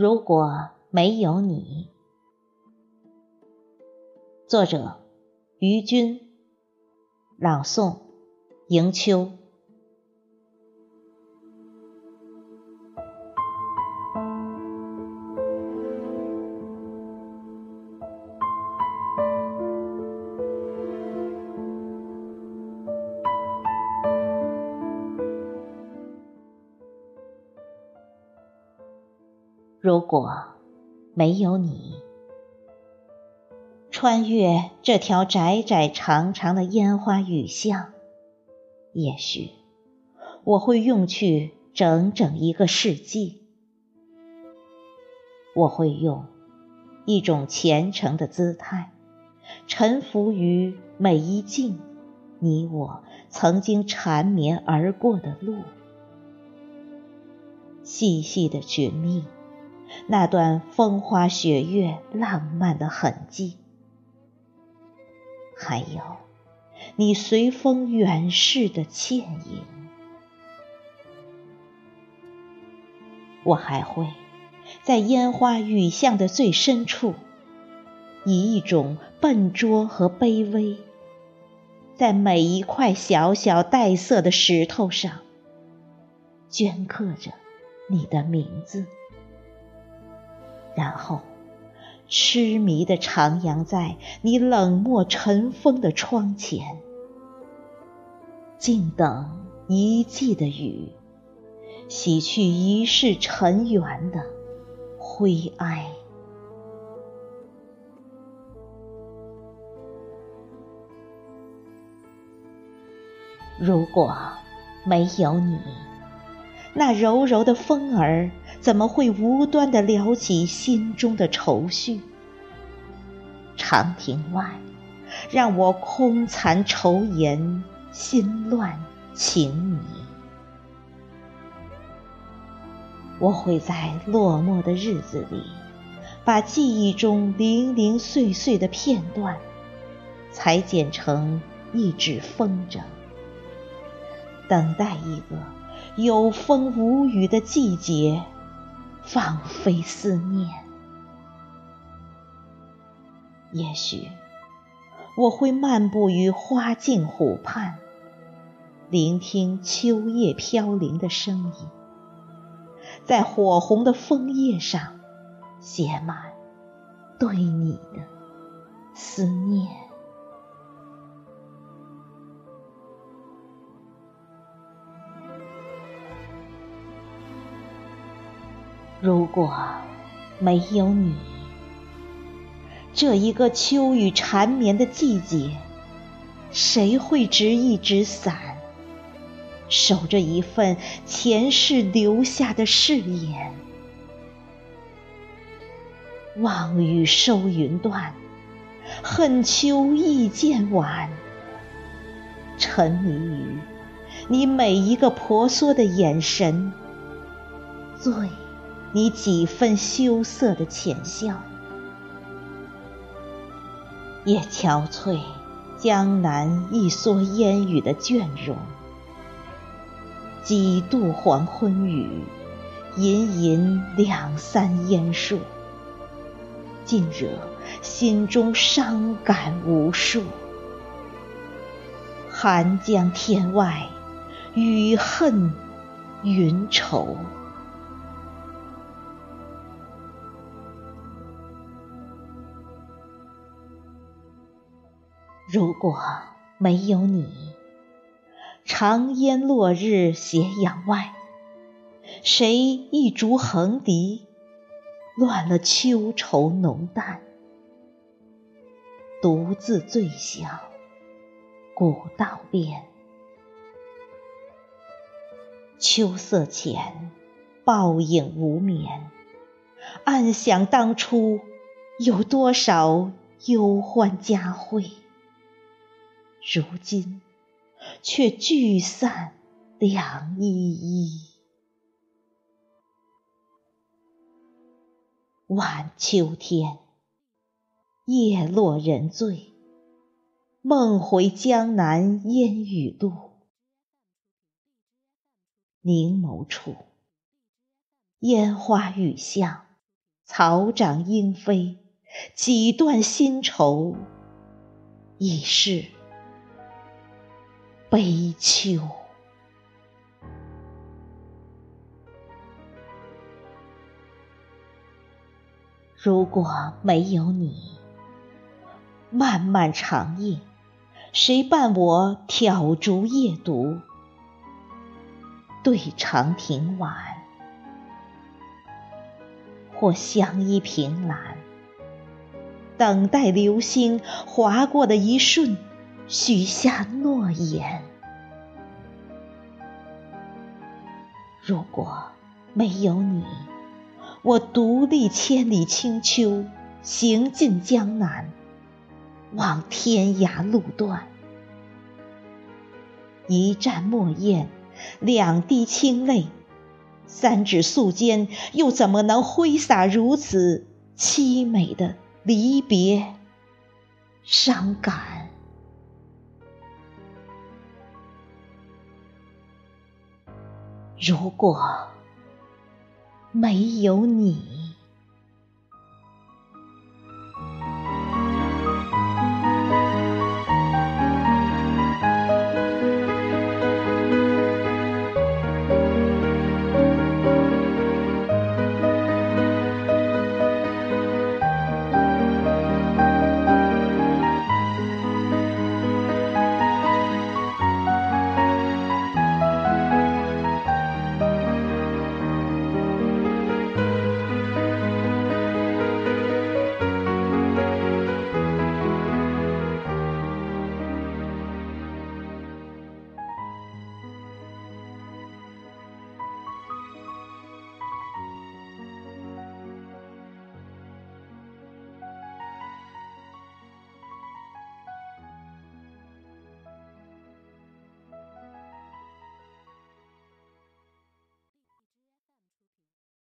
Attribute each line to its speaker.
Speaker 1: 如果没有你，作者于军，朗诵迎秋。如果没有你，穿越这条窄窄长长的烟花雨巷，也许我会用去整整一个世纪。我会用一种虔诚的姿态，臣服于每一境你我曾经缠绵而过的路，细细的寻觅。那段风花雪月浪漫的痕迹，还有你随风远逝的倩影，我还会在烟花雨巷的最深处，以一种笨拙和卑微，在每一块小小带色的石头上，镌刻着你的名字。然后，痴迷地徜徉在你冷漠尘封的窗前，静等一季的雨，洗去一世尘缘的灰埃。如果没有你，那柔柔的风儿。怎么会无端的撩起心中的愁绪？长亭外，让我空残愁颜，心乱情迷。我会在落寞的日子里，把记忆中零零碎碎的片段，裁剪成一纸风筝，等待一个有风无雨的季节。放飞思念，也许我会漫步于花径湖畔，聆听秋叶飘零的声音，在火红的枫叶上写满对你的思念。如果没有你，这一个秋雨缠绵的季节，谁会执一纸伞，守着一份前世留下的誓言？望雨收云断，恨秋意渐晚，沉迷于你每一个婆娑的眼神，醉。你几分羞涩的浅笑，也憔悴江南一蓑烟雨的倦容。几度黄昏雨，吟吟两三烟树，尽惹心中伤感无数。寒江天外，雨恨云愁。如果没有你，长烟落日斜阳外，谁一烛横笛，乱了秋愁浓淡，独自醉笑古道边。秋色浅，抱影无眠，暗想当初有多少忧欢佳会。如今却聚散两依依。晚秋天，叶落人醉，梦回江南烟雨路。凝眸处，烟花雨巷，草长莺飞，几段新愁，已是悲秋。如果没有你，漫漫长夜，谁伴我挑烛夜读？对长亭晚，或相依凭栏，等待流星划过的一瞬，许下诺言。如果没有你，我独立千里清秋，行尽江南，望天涯路断，一蘸墨砚。两滴清泪，三指素笺，又怎么能挥洒如此凄美的离别伤感？如果没有你。